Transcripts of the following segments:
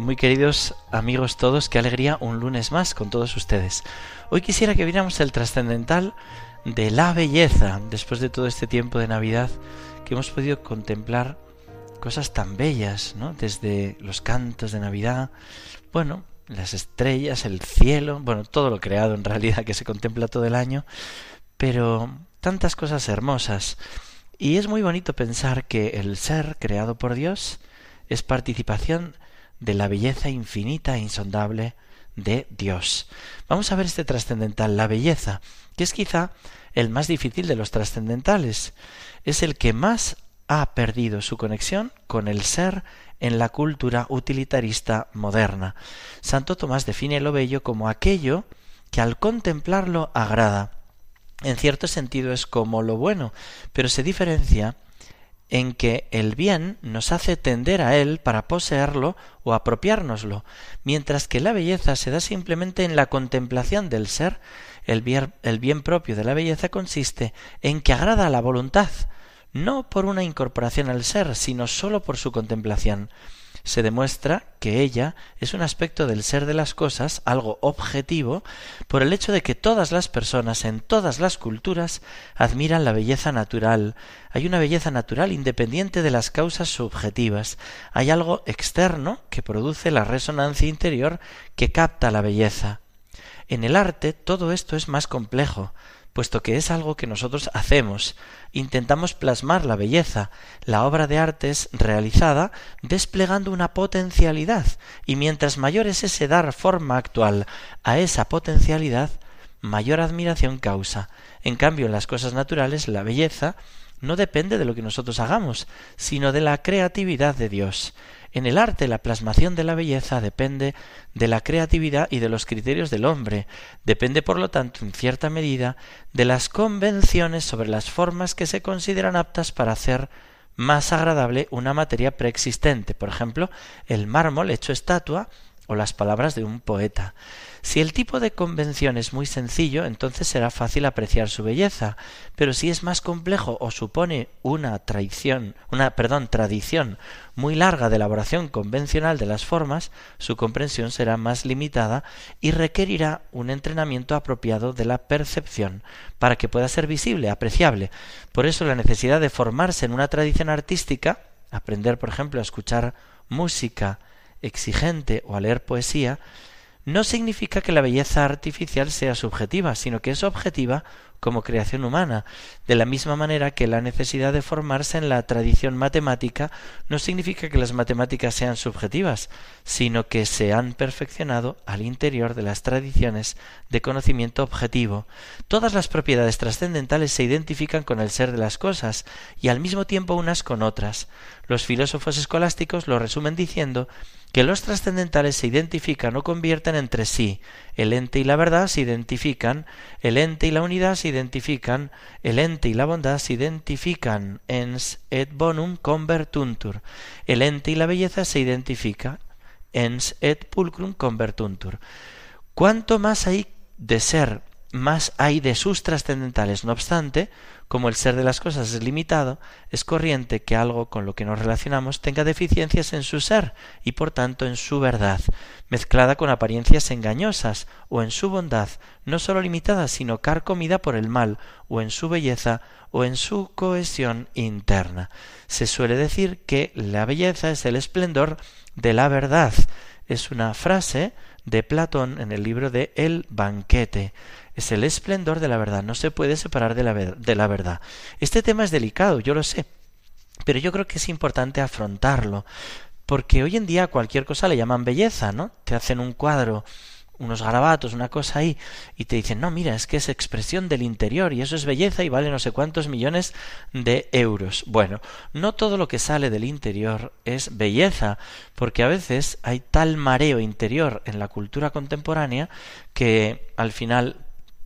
muy queridos amigos todos, qué alegría un lunes más con todos ustedes. Hoy quisiera que viéramos el trascendental de la belleza, después de todo este tiempo de Navidad, que hemos podido contemplar cosas tan bellas, ¿no? Desde los cantos de Navidad, bueno, las estrellas, el cielo, bueno, todo lo creado en realidad que se contempla todo el año, pero tantas cosas hermosas. Y es muy bonito pensar que el ser creado por Dios es participación de la belleza infinita e insondable de Dios. Vamos a ver este trascendental, la belleza, que es quizá el más difícil de los trascendentales. Es el que más ha perdido su conexión con el ser en la cultura utilitarista moderna. Santo Tomás define lo bello como aquello que al contemplarlo agrada. En cierto sentido es como lo bueno, pero se diferencia en que el bien nos hace tender a él para poseerlo o apropiárnoslo, mientras que la belleza se da simplemente en la contemplación del ser, el bien, el bien propio de la belleza consiste en que agrada a la voluntad, no por una incorporación al ser, sino sólo por su contemplación se demuestra que ella es un aspecto del ser de las cosas, algo objetivo, por el hecho de que todas las personas en todas las culturas admiran la belleza natural. Hay una belleza natural independiente de las causas subjetivas. Hay algo externo que produce la resonancia interior que capta la belleza. En el arte todo esto es más complejo puesto que es algo que nosotros hacemos. Intentamos plasmar la belleza. La obra de arte es realizada desplegando una potencialidad, y mientras mayor es ese dar forma actual a esa potencialidad, mayor admiración causa. En cambio, en las cosas naturales, la belleza no depende de lo que nosotros hagamos, sino de la creatividad de Dios. En el arte la plasmación de la belleza depende de la creatividad y de los criterios del hombre, depende por lo tanto en cierta medida de las convenciones sobre las formas que se consideran aptas para hacer más agradable una materia preexistente, por ejemplo, el mármol hecho estatua o las palabras de un poeta. Si el tipo de convención es muy sencillo, entonces será fácil apreciar su belleza, pero si es más complejo o supone una traición, una perdón, tradición muy larga de elaboración convencional de las formas, su comprensión será más limitada y requerirá un entrenamiento apropiado de la percepción para que pueda ser visible, apreciable. Por eso la necesidad de formarse en una tradición artística, aprender, por ejemplo, a escuchar música exigente o a leer poesía, no significa que la belleza artificial sea subjetiva, sino que es objetiva como creación humana, de la misma manera que la necesidad de formarse en la tradición matemática no significa que las matemáticas sean subjetivas, sino que se han perfeccionado al interior de las tradiciones de conocimiento objetivo. Todas las propiedades trascendentales se identifican con el ser de las cosas y al mismo tiempo unas con otras. Los filósofos escolásticos lo resumen diciendo que los trascendentales se identifican o convierten entre sí. El ente y la verdad se identifican, el ente y la unidad se identifican, el ente y la bondad se identifican, ens et bonum convertuntur. El ente y la belleza se identifican, ens et pulcrum convertuntur. Cuanto más hay de ser, más hay de sus trascendentales. No obstante, como el ser de las cosas es limitado, es corriente que algo con lo que nos relacionamos tenga deficiencias en su ser y por tanto en su verdad, mezclada con apariencias engañosas, o en su bondad, no sólo limitada, sino carcomida por el mal, o en su belleza, o en su cohesión interna. Se suele decir que la belleza es el esplendor de la verdad. Es una frase de Platón en el libro de El banquete es el esplendor de la verdad, no se puede separar de la, de la verdad. Este tema es delicado, yo lo sé, pero yo creo que es importante afrontarlo, porque hoy en día cualquier cosa le llaman belleza, ¿no? Te hacen un cuadro unos garabatos, una cosa ahí, y te dicen, no, mira, es que es expresión del interior y eso es belleza y vale no sé cuántos millones de euros. Bueno, no todo lo que sale del interior es belleza, porque a veces hay tal mareo interior en la cultura contemporánea que al final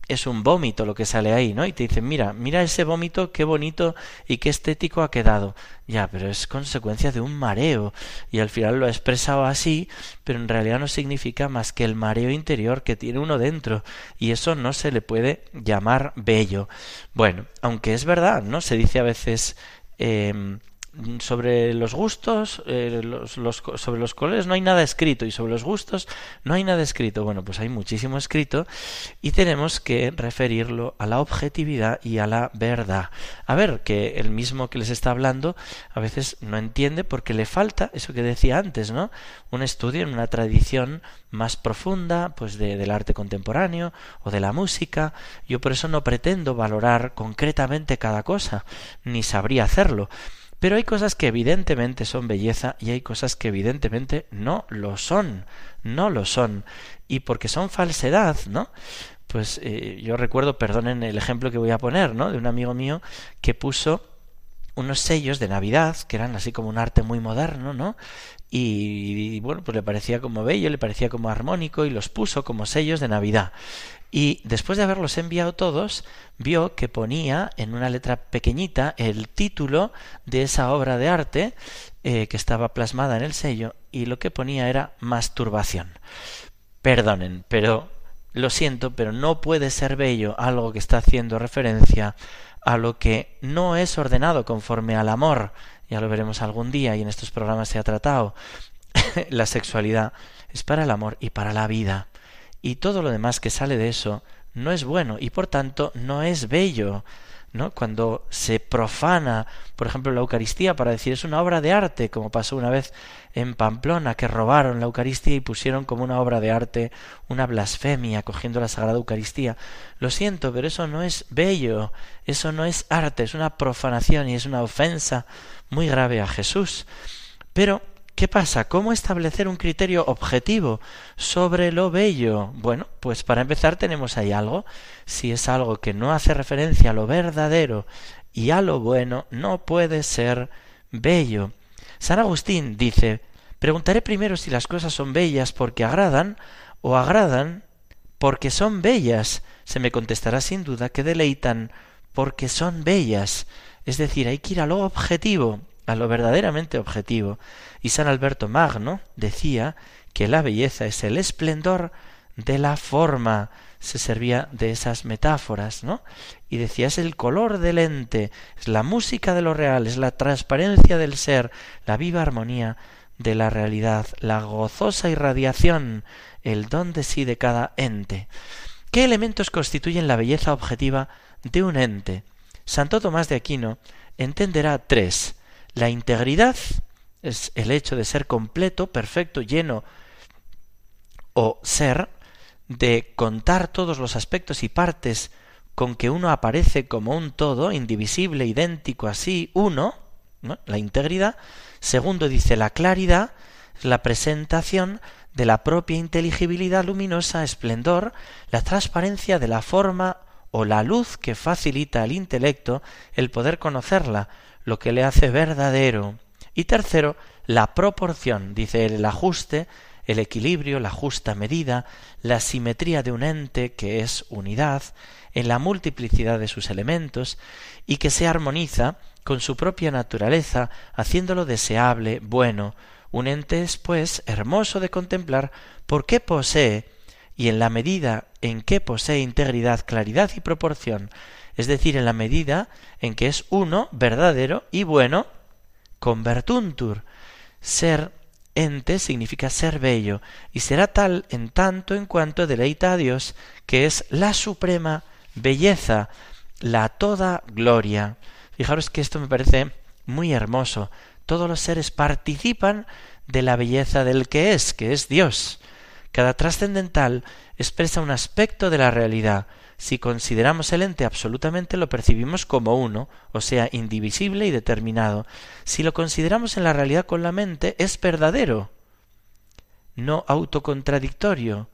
es un vómito lo que sale ahí, ¿no? Y te dicen, mira, mira ese vómito, qué bonito y qué estético ha quedado. Ya, pero es consecuencia de un mareo. Y al final lo ha expresado así, pero en realidad no significa más que el mareo interior que tiene uno dentro. Y eso no se le puede llamar bello. Bueno, aunque es verdad, ¿no? Se dice a veces... Eh, sobre los gustos, eh, los, sobre los colores no hay nada escrito y sobre los gustos no hay nada escrito. Bueno, pues hay muchísimo escrito y tenemos que referirlo a la objetividad y a la verdad. A ver, que el mismo que les está hablando a veces no entiende porque le falta eso que decía antes, ¿no? Un estudio en una tradición más profunda, pues de, del arte contemporáneo o de la música. Yo por eso no pretendo valorar concretamente cada cosa, ni sabría hacerlo pero hay cosas que evidentemente son belleza y hay cosas que evidentemente no lo son, no lo son. Y porque son falsedad, ¿no? Pues eh, yo recuerdo, perdonen el ejemplo que voy a poner, ¿no? De un amigo mío que puso unos sellos de Navidad, que eran así como un arte muy moderno, ¿no? Y, bueno, pues le parecía como bello, le parecía como armónico y los puso como sellos de Navidad y después de haberlos enviado todos, vio que ponía en una letra pequeñita el título de esa obra de arte eh, que estaba plasmada en el sello y lo que ponía era masturbación. Perdonen, pero lo siento, pero no puede ser bello algo que está haciendo referencia a lo que no es ordenado conforme al amor. Ya lo veremos algún día y en estos programas se ha tratado. la sexualidad es para el amor y para la vida y todo lo demás que sale de eso no es bueno y por tanto no es bello. Cuando se profana, por ejemplo, la Eucaristía para decir es una obra de arte, como pasó una vez en Pamplona, que robaron la Eucaristía y pusieron como una obra de arte una blasfemia cogiendo la Sagrada Eucaristía. Lo siento, pero eso no es bello, eso no es arte, es una profanación y es una ofensa muy grave a Jesús. Pero ¿Qué pasa? ¿Cómo establecer un criterio objetivo sobre lo bello? Bueno, pues para empezar tenemos ahí algo. Si es algo que no hace referencia a lo verdadero y a lo bueno, no puede ser bello. San Agustín dice, preguntaré primero si las cosas son bellas porque agradan o agradan porque son bellas. Se me contestará sin duda que deleitan porque son bellas. Es decir, hay que ir a lo objetivo, a lo verdaderamente objetivo. Y San Alberto Magno decía que la belleza es el esplendor de la forma. Se servía de esas metáforas, ¿no? Y decía es el color del ente, es la música de lo real, es la transparencia del ser, la viva armonía de la realidad, la gozosa irradiación, el don de sí de cada ente. ¿Qué elementos constituyen la belleza objetiva de un ente? Santo Tomás de Aquino entenderá tres la integridad es el hecho de ser completo, perfecto, lleno o ser, de contar todos los aspectos y partes con que uno aparece como un todo, indivisible, idéntico, así, uno, la integridad. Segundo dice la claridad, la presentación de la propia inteligibilidad luminosa, esplendor, la transparencia de la forma o la luz que facilita al intelecto el poder conocerla, lo que le hace verdadero. Y tercero, la proporción, dice el ajuste, el equilibrio, la justa medida, la simetría de un ente que es unidad, en la multiplicidad de sus elementos, y que se armoniza con su propia naturaleza, haciéndolo deseable, bueno. Un ente es, pues, hermoso de contemplar porque posee, y en la medida en que posee integridad, claridad y proporción, es decir, en la medida en que es uno, verdadero y bueno, convertuntur. Ser ente significa ser bello, y será tal en tanto en cuanto deleita a Dios, que es la suprema belleza, la toda gloria. Fijaros que esto me parece muy hermoso. Todos los seres participan de la belleza del que es, que es Dios. Cada trascendental expresa un aspecto de la realidad, si consideramos el ente absolutamente lo percibimos como uno, o sea, indivisible y determinado. Si lo consideramos en la realidad con la mente, es verdadero, no autocontradictorio.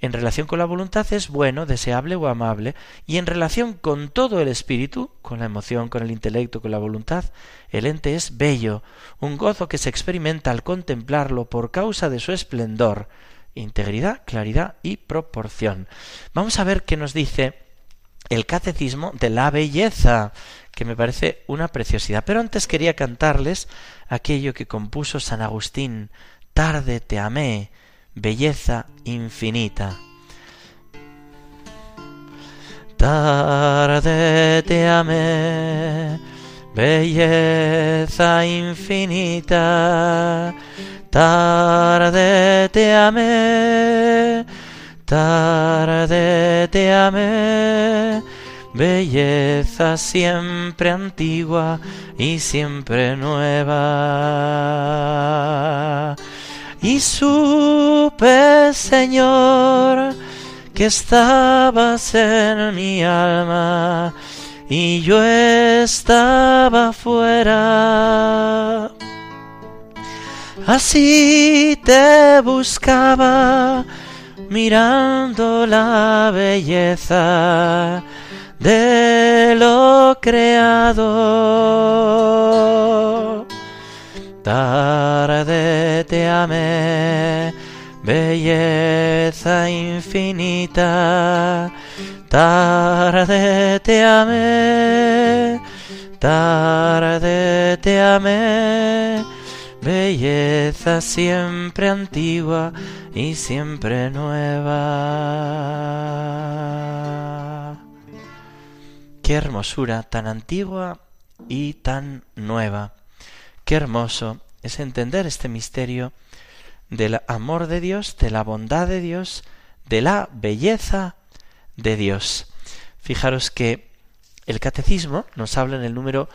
En relación con la voluntad es bueno, deseable o amable, y en relación con todo el espíritu, con la emoción, con el intelecto, con la voluntad, el ente es bello, un gozo que se experimenta al contemplarlo por causa de su esplendor, integridad, claridad y proporción. Vamos a ver qué nos dice el catecismo de la belleza, que me parece una preciosidad. Pero antes quería cantarles aquello que compuso San Agustín, Tarde te amé, belleza infinita. Tarde te amé, belleza infinita. Tarde te amé, tarde te amé, belleza siempre antigua y siempre nueva y supe, Señor, que estabas en mi alma y yo estaba fuera. Así te buscaba mirando la belleza de lo creado. Tarde te amé, belleza infinita, tarde te amé, tarde te amé, belleza siempre antigua y siempre nueva. Qué hermosura tan antigua y tan nueva. Qué hermoso es entender este misterio del amor de Dios, de la bondad de Dios, de la belleza de Dios. Fijaros que el catecismo nos habla en el número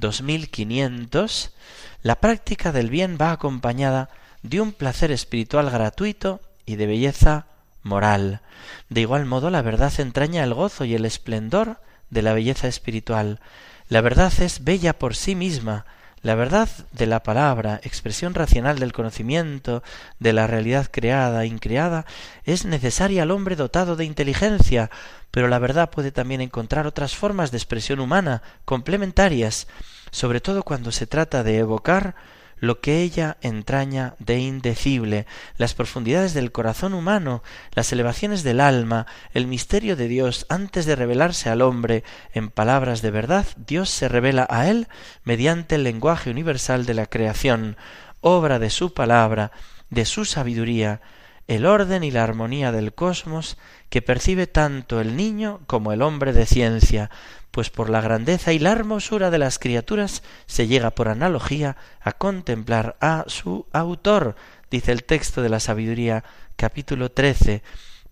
2500, la práctica del bien va acompañada de un placer espiritual gratuito y de belleza moral. De igual modo, la verdad entraña el gozo y el esplendor de la belleza espiritual. La verdad es bella por sí misma, la verdad de la palabra, expresión racional del conocimiento, de la realidad creada e increada, es necesaria al hombre dotado de inteligencia, pero la verdad puede también encontrar otras formas de expresión humana, complementarias, sobre todo cuando se trata de evocar lo que ella entraña de indecible, las profundidades del corazón humano, las elevaciones del alma, el misterio de Dios antes de revelarse al hombre en palabras de verdad, Dios se revela a él mediante el lenguaje universal de la creación, obra de su palabra, de su sabiduría, el orden y la armonía del cosmos que percibe tanto el niño como el hombre de ciencia, pues por la grandeza y la hermosura de las criaturas se llega por analogía a contemplar a su autor, dice el texto de la sabiduría capítulo 13,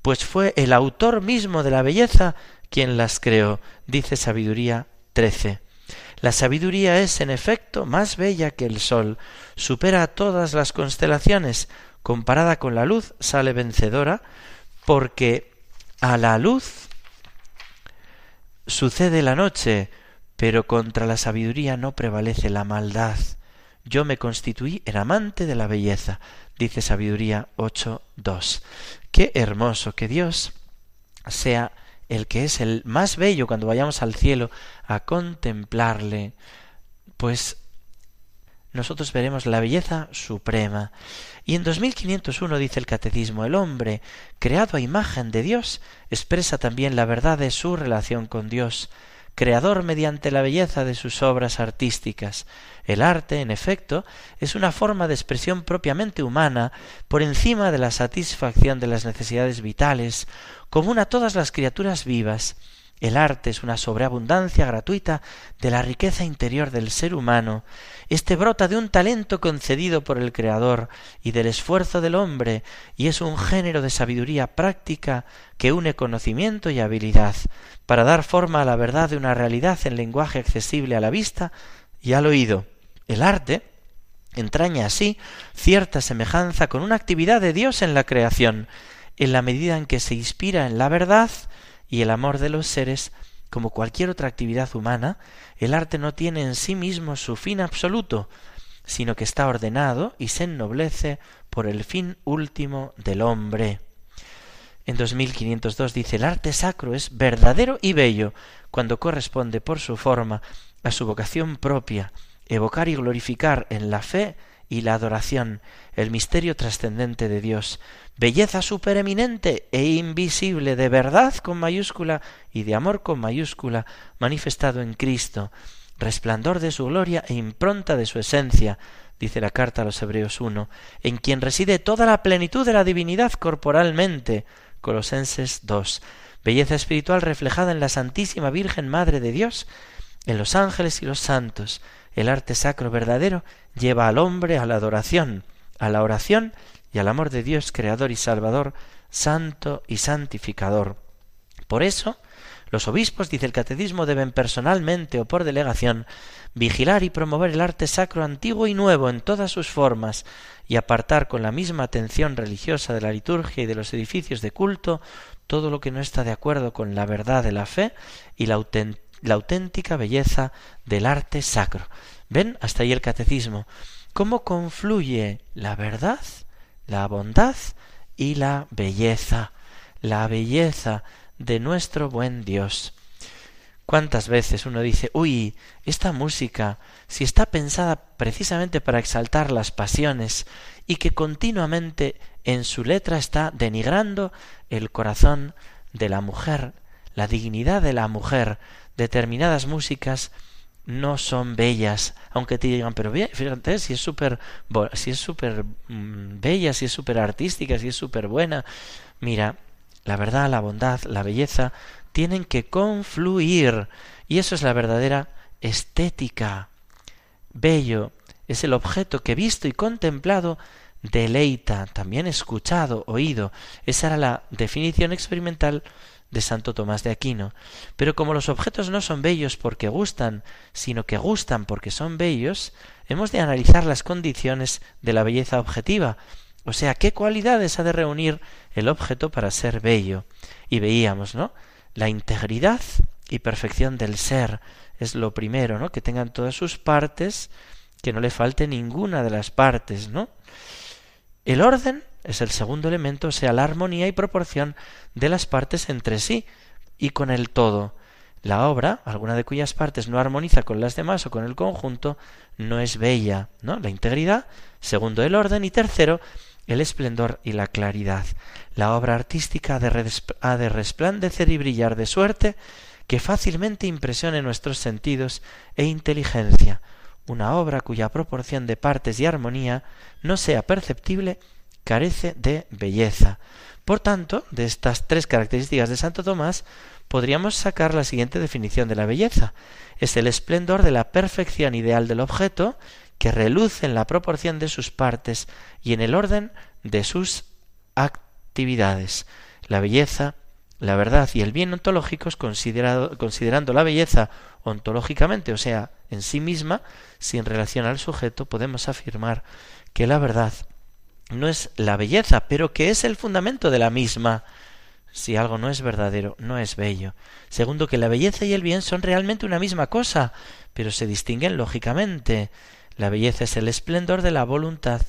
pues fue el autor mismo de la belleza quien las creó, dice sabiduría 13. La sabiduría es, en efecto, más bella que el sol, supera a todas las constelaciones, comparada con la luz sale vencedora, porque a la luz Sucede la noche, pero contra la sabiduría no prevalece la maldad. Yo me constituí en amante de la belleza, dice Sabiduría 8.2. Qué hermoso que Dios sea el que es el más bello cuando vayamos al cielo a contemplarle, pues nosotros veremos la belleza suprema. Y en 2501 dice el Catecismo, el hombre, creado a imagen de Dios, expresa también la verdad de su relación con Dios, creador mediante la belleza de sus obras artísticas. El arte, en efecto, es una forma de expresión propiamente humana por encima de la satisfacción de las necesidades vitales, común a todas las criaturas vivas. El arte es una sobreabundancia gratuita de la riqueza interior del ser humano. Este brota de un talento concedido por el Creador y del esfuerzo del hombre, y es un género de sabiduría práctica que une conocimiento y habilidad para dar forma a la verdad de una realidad en lenguaje accesible a la vista y al oído. El arte entraña así cierta semejanza con una actividad de Dios en la creación, en la medida en que se inspira en la verdad, y el amor de los seres, como cualquier otra actividad humana, el arte no tiene en sí mismo su fin absoluto, sino que está ordenado y se ennoblece por el fin último del hombre. En 2502 dice, el arte sacro es verdadero y bello cuando corresponde por su forma a su vocación propia, evocar y glorificar en la fe y la adoración el misterio trascendente de Dios, belleza supereminente e invisible de verdad con mayúscula y de amor con mayúscula manifestado en Cristo, resplandor de su gloria e impronta de su esencia, dice la carta a los Hebreos 1, en quien reside toda la plenitud de la divinidad corporalmente, Colosenses 2, belleza espiritual reflejada en la Santísima Virgen Madre de Dios, en los ángeles y los santos. El arte sacro verdadero lleva al hombre a la adoración, a la oración y al amor de Dios, Creador y Salvador, Santo y Santificador. Por eso, los obispos, dice el catecismo, deben personalmente o por delegación vigilar y promover el arte sacro antiguo y nuevo en todas sus formas, y apartar con la misma atención religiosa de la liturgia y de los edificios de culto todo lo que no está de acuerdo con la verdad de la fe y la, auténtica belleza del arte sacro. ¿Ven? Hasta ahí el catecismo. ¿Cómo confluye la verdad, la bondad y la belleza? La belleza de nuestro buen Dios. ¿Cuántas veces uno dice, uy, esta música, si está pensada precisamente para exaltar las pasiones y que continuamente en su letra está denigrando el corazón de la mujer, la dignidad de la mujer, determinadas músicas no son bellas, aunque te digan, pero fíjate, si es súper si es súper mm, bella, si es súper artística, si es súper buena. Mira, la verdad, la bondad, la belleza tienen que confluir y eso es la verdadera estética. Bello es el objeto que visto y contemplado deleita, también escuchado, oído. Esa era la definición experimental de Santo Tomás de Aquino. Pero como los objetos no son bellos porque gustan, sino que gustan porque son bellos, hemos de analizar las condiciones de la belleza objetiva, o sea, qué cualidades ha de reunir el objeto para ser bello. Y veíamos, ¿no? La integridad y perfección del ser es lo primero, ¿no? Que tengan todas sus partes, que no le falte ninguna de las partes, ¿no? El orden es el segundo elemento, o sea, la armonía y proporción de las partes entre sí y con el todo. La obra, alguna de cuyas partes no armoniza con las demás o con el conjunto, no es bella, ¿no? La integridad, segundo el orden y tercero el esplendor y la claridad. La obra artística ha de, resplandecer y brillar de suerte que fácilmente impresione nuestros sentidos e inteligencia. Una obra cuya proporción de partes y armonía no sea perceptible carece de belleza. Por tanto, de estas tres características de Santo Tomás, podríamos sacar la siguiente definición de la belleza. Es el esplendor de la perfección ideal del objeto que reluce en la proporción de sus partes y en el orden de sus actividades. La belleza, la verdad y el bien ontológicos, considerando la belleza ontológicamente, o sea, en sí misma, sin relación al sujeto, podemos afirmar que la verdad no es la belleza, pero que es el fundamento de la misma. Si algo no es verdadero, no es bello. Segundo, que la belleza y el bien son realmente una misma cosa, pero se distinguen lógicamente. La belleza es el esplendor de la voluntad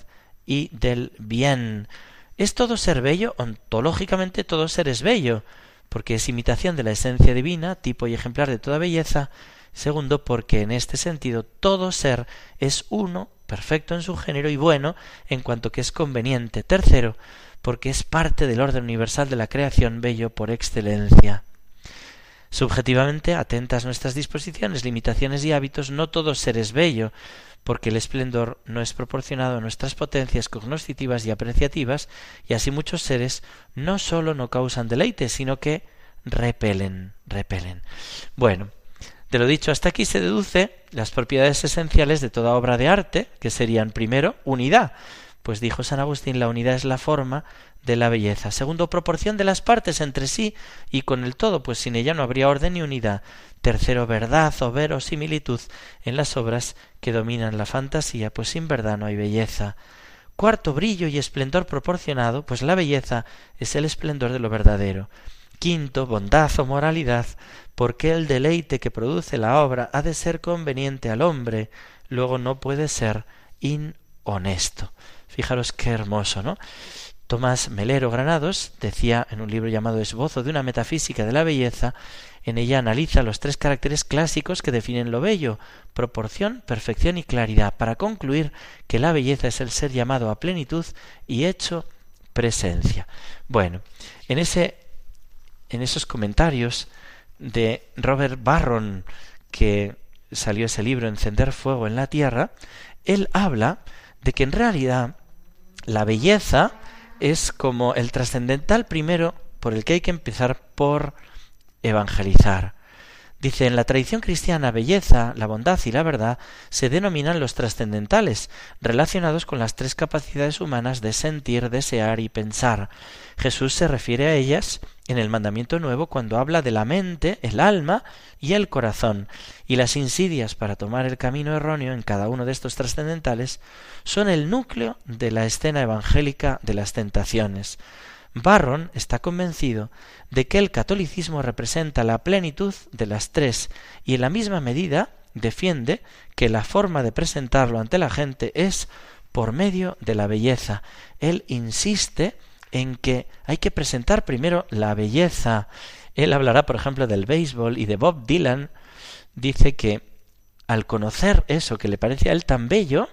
y del bien. ¿Es todo ser bello? Ontológicamente todo ser es bello, porque es imitación de la esencia divina, tipo y ejemplar de toda belleza. Segundo, porque en este sentido todo ser es uno, perfecto en su género y bueno en cuanto que es conveniente. Tercero, porque es parte del orden universal de la creación bello por excelencia. Subjetivamente, atentas nuestras disposiciones, limitaciones y hábitos, no todo ser es bello, porque el esplendor no es proporcionado a nuestras potencias cognoscitivas y apreciativas, y así muchos seres no sólo no causan deleite, sino que repelen, repelen. Bueno, de lo dicho hasta aquí se deduce las propiedades esenciales de toda obra de arte, que serían primero unidad, pues dijo San Agustín, la unidad es la forma de la belleza. Segundo, proporción de las partes entre sí y con el todo, pues sin ella no habría orden ni unidad. Tercero, verdad o verosimilitud en las obras que dominan la fantasía, pues sin verdad no hay belleza. Cuarto, brillo y esplendor proporcionado, pues la belleza es el esplendor de lo verdadero. Quinto, bondad o moralidad, porque el deleite que produce la obra ha de ser conveniente al hombre, luego no puede ser inhonesto. Fijaros qué hermoso, ¿no? Tomás Melero Granados decía en un libro llamado Esbozo de una metafísica de la belleza, en ella analiza los tres caracteres clásicos que definen lo bello, proporción, perfección y claridad, para concluir que la belleza es el ser llamado a plenitud y hecho presencia. Bueno, en ese en esos comentarios de Robert Barron que salió ese libro Encender fuego en la tierra, él habla de que en realidad la belleza es como el trascendental primero por el que hay que empezar por evangelizar. Dice, en la tradición cristiana, belleza, la bondad y la verdad se denominan los trascendentales, relacionados con las tres capacidades humanas de sentir, desear y pensar. Jesús se refiere a ellas en el mandamiento nuevo cuando habla de la mente, el alma y el corazón, y las insidias para tomar el camino erróneo en cada uno de estos trascendentales son el núcleo de la escena evangélica de las tentaciones. Barron está convencido de que el catolicismo representa la plenitud de las tres y en la misma medida defiende que la forma de presentarlo ante la gente es por medio de la belleza. Él insiste en que hay que presentar primero la belleza. Él hablará, por ejemplo, del béisbol y de Bob Dylan. Dice que al conocer eso que le parece a él tan bello,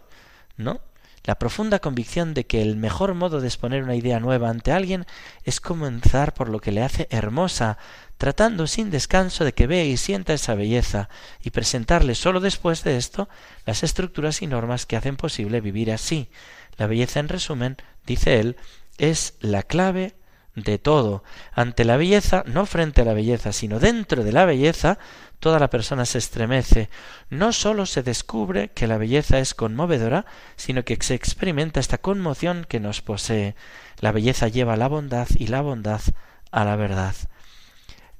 ¿no? La profunda convicción de que el mejor modo de exponer una idea nueva ante alguien es comenzar por lo que le hace hermosa, tratando sin descanso de que vea y sienta esa belleza, y presentarle sólo después de esto las estructuras y normas que hacen posible vivir así. La belleza, en resumen, dice él, es la clave de todo. Ante la belleza, no frente a la belleza, sino dentro de la belleza, toda la persona se estremece. No sólo se descubre que la belleza es conmovedora, sino que se experimenta esta conmoción que nos posee. La belleza lleva a la bondad y la bondad a la verdad.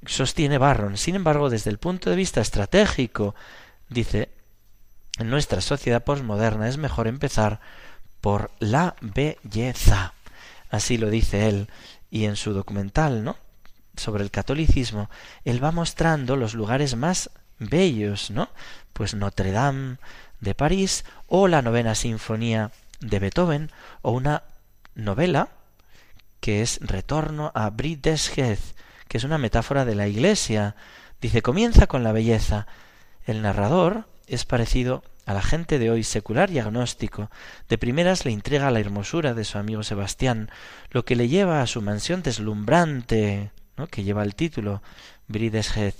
Sostiene Barron. Sin embargo, desde el punto de vista estratégico, dice, en nuestra sociedad posmoderna es mejor empezar por la belleza. Así lo dice él. Y en su documental, ¿no? sobre el catolicismo, él va mostrando los lugares más bellos, ¿no? Pues Notre Dame de París o la novena sinfonía de Beethoven o una novela que es Retorno a Brie que es una metáfora de la iglesia. Dice, comienza con la belleza. El narrador es parecido a la gente de hoy secular y agnóstico. De primeras le intriga la hermosura de su amigo Sebastián, lo que le lleva a su mansión deslumbrante, que lleva el título Brideshead,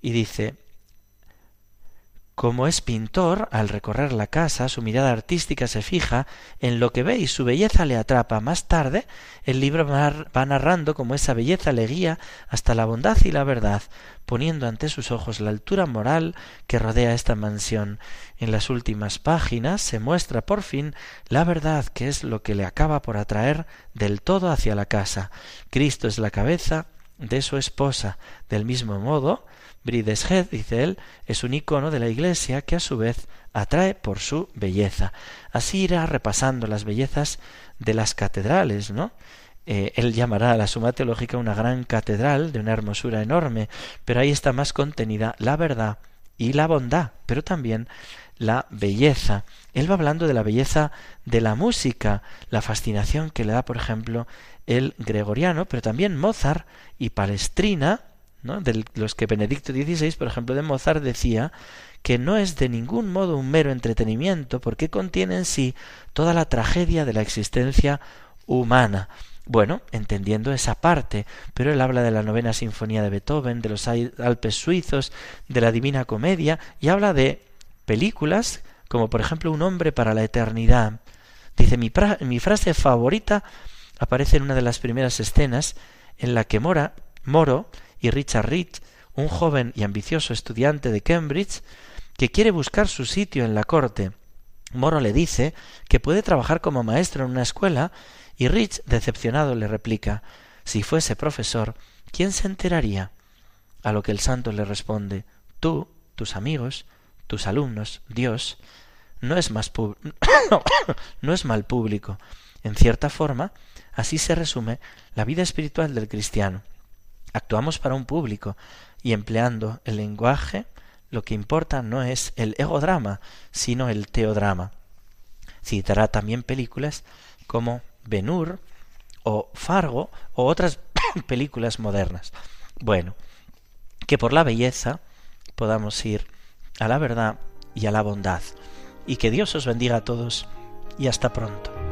y dice como es pintor, al recorrer la casa, su mirada artística se fija en lo que ve y su belleza le atrapa. Más tarde, el libro va narrando cómo esa belleza le guía hasta la bondad y la verdad, poniendo ante sus ojos la altura moral que rodea esta mansión. En las últimas páginas se muestra por fin la verdad que es lo que le acaba por atraer del todo hacia la casa. Cristo es la cabeza de su esposa. Del mismo modo, Brideshead, dice él, es un icono de la Iglesia que a su vez atrae por su belleza. Así irá repasando las bellezas de las catedrales, ¿no? Eh, él llamará a la suma teológica una gran catedral de una hermosura enorme, pero ahí está más contenida la verdad y la bondad, pero también la belleza. Él va hablando de la belleza de la música, la fascinación que le da, por ejemplo, el gregoriano, pero también Mozart y Palestrina, de los que Benedicto XVI, por ejemplo, de Mozart decía que no es de ningún modo un mero entretenimiento porque contiene en sí toda la tragedia de la existencia humana. Bueno, entendiendo esa parte, pero él habla de la novena sinfonía de Beethoven, de los Alpes suizos, de la Divina Comedia, y habla de películas como por ejemplo Un hombre para la eternidad. Dice, mi, mi frase favorita aparece en una de las primeras escenas en la que Mora, Moro y Richard Rich, un joven y ambicioso estudiante de Cambridge, que quiere buscar su sitio en la corte. Moro le dice que puede trabajar como maestro en una escuela y Rich, decepcionado, le replica Si fuese profesor, ¿quién se enteraría? A lo que el santo le responde Tú, tus amigos, tus alumnos, Dios, no es más no es mal público. En cierta forma, Así se resume la vida espiritual del cristiano. Actuamos para un público y empleando el lenguaje, lo que importa no es el egodrama, sino el teodrama. Citará también películas como Ben-Hur o Fargo o otras películas modernas. Bueno, que por la belleza podamos ir a la verdad y a la bondad. Y que Dios os bendiga a todos y hasta pronto.